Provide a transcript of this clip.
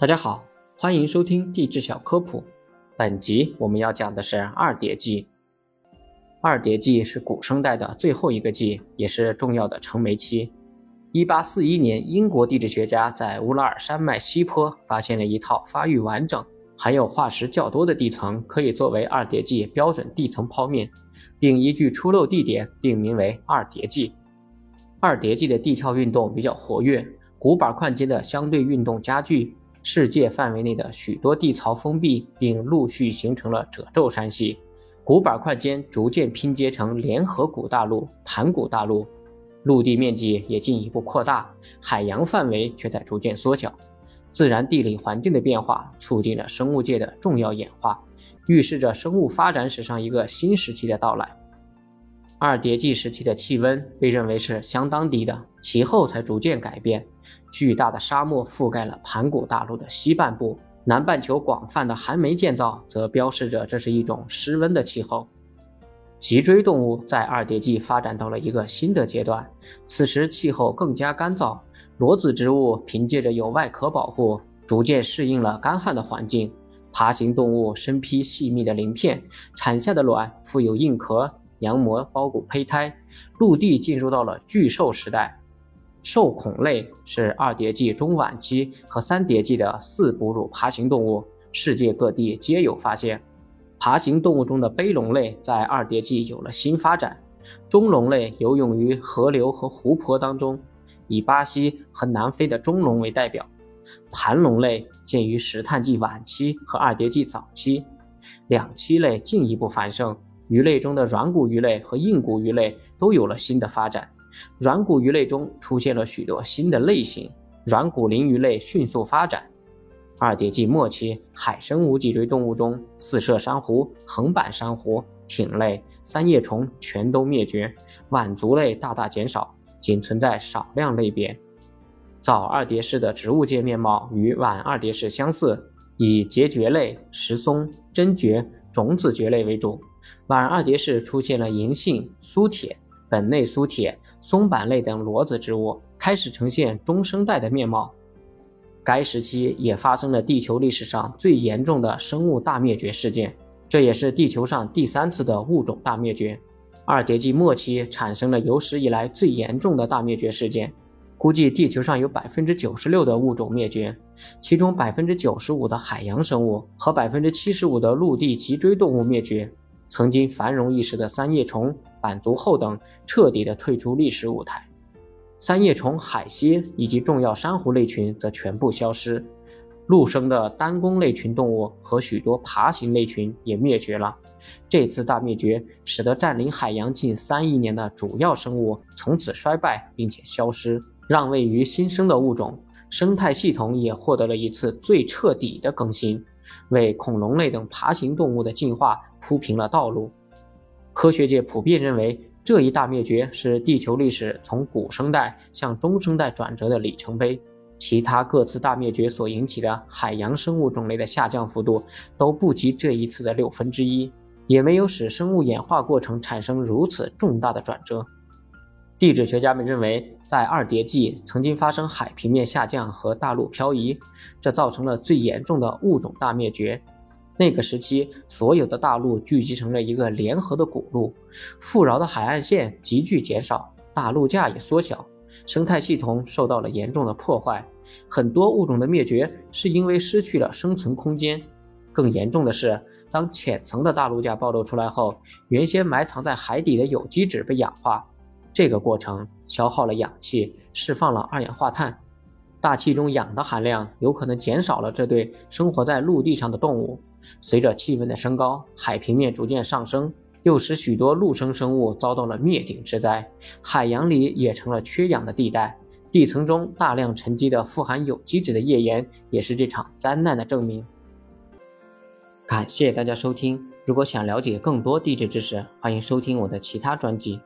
大家好，欢迎收听地质小科普。本集我们要讲的是二叠纪。二叠纪是古生代的最后一个纪，也是重要的成煤期。一八四一年，英国地质学家在乌拉尔山脉西坡发现了一套发育完整、含有化石较多的地层，可以作为二叠纪标准地层剖面，并依据出露地点定名为二叠纪。二叠纪的地壳运动比较活跃，古板块间的相对运动加剧，世界范围内的许多地槽封闭，并陆续形成了褶皱山系。古板块间逐渐拼接成联合古大陆、盘古大陆，陆地面积也进一步扩大，海洋范围却在逐渐缩小。自然地理环境的变化促进了生物界的重要演化，预示着生物发展史上一个新时期的到来。二叠纪时期的气温被认为是相当低的，其后才逐渐改变。巨大的沙漠覆盖了盘古大陆的西半部，南半球广泛的寒煤建造则标示着这是一种湿温的气候。脊椎动物在二叠纪发展到了一个新的阶段，此时气候更加干燥，裸子植物凭借着有外壳保护，逐渐适应了干旱的环境。爬行动物身披细密的鳞片，产下的卵附有硬壳。羊膜包裹胚胎，陆地进入到了巨兽时代。兽孔类是二叠纪中晚期和三叠纪的四哺乳爬行动物，世界各地皆有发现。爬行动物中的背龙类在二叠纪有了新发展。中龙类游泳于河流和湖泊当中，以巴西和南非的中龙为代表。盘龙类见于石炭纪晚期和二叠纪早期。两栖类进一步繁盛。鱼类中的软骨鱼类和硬骨鱼类都有了新的发展。软骨鱼类中出现了许多新的类型，软骨鳞鱼类迅速发展。二叠纪末期，海生无脊椎动物中，四射珊瑚、横板珊瑚、艇类、三叶虫全都灭绝，腕足类大大减少，仅存在少量类别。早二叠世的植物界面貌与晚二叠世相似，以节蕨类、石松、真蕨、种子蕨类为主。晚二叠式出现了银杏、苏铁、本内苏铁、松柏类等裸子植物，开始呈现中生代的面貌。该时期也发生了地球历史上最严重的生物大灭绝事件，这也是地球上第三次的物种大灭绝。二叠纪末期产生了有史以来最严重的大灭绝事件，估计地球上有百分之九十六的物种灭绝，其中百分之九十五的海洋生物和百分之七十五的陆地脊椎动物灭绝。曾经繁荣一时的三叶虫、板足后等彻底的退出历史舞台，三叶虫、海蝎以及重要珊瑚类群则全部消失，陆生的单弓类群动物和许多爬行类群也灭绝了。这次大灭绝使得占领海洋近三亿年的主要生物从此衰败并且消失，让位于新生的物种，生态系统也获得了一次最彻底的更新。为恐龙类等爬行动物的进化铺平了道路。科学界普遍认为，这一大灭绝是地球历史从古生代向中生代转折的里程碑。其他各次大灭绝所引起的海洋生物种类的下降幅度都不及这一次的六分之一，也没有使生物演化过程产生如此重大的转折。地质学家们认为，在二叠纪曾经发生海平面下降和大陆漂移，这造成了最严重的物种大灭绝。那个时期，所有的大陆聚集成了一个联合的古陆，富饶的海岸线急剧减少，大陆架也缩小，生态系统受到了严重的破坏。很多物种的灭绝是因为失去了生存空间。更严重的是，当浅层的大陆架暴露出来后，原先埋藏在海底的有机质被氧化。这个过程消耗了氧气，释放了二氧化碳，大气中氧的含量有可能减少了这对生活在陆地上的动物。随着气温的升高，海平面逐渐上升，又使许多陆生生物遭到了灭顶之灾，海洋里也成了缺氧的地带。地层中大量沉积的富含有机质的页岩，也是这场灾难的证明。感谢大家收听，如果想了解更多地质知识，欢迎收听我的其他专辑。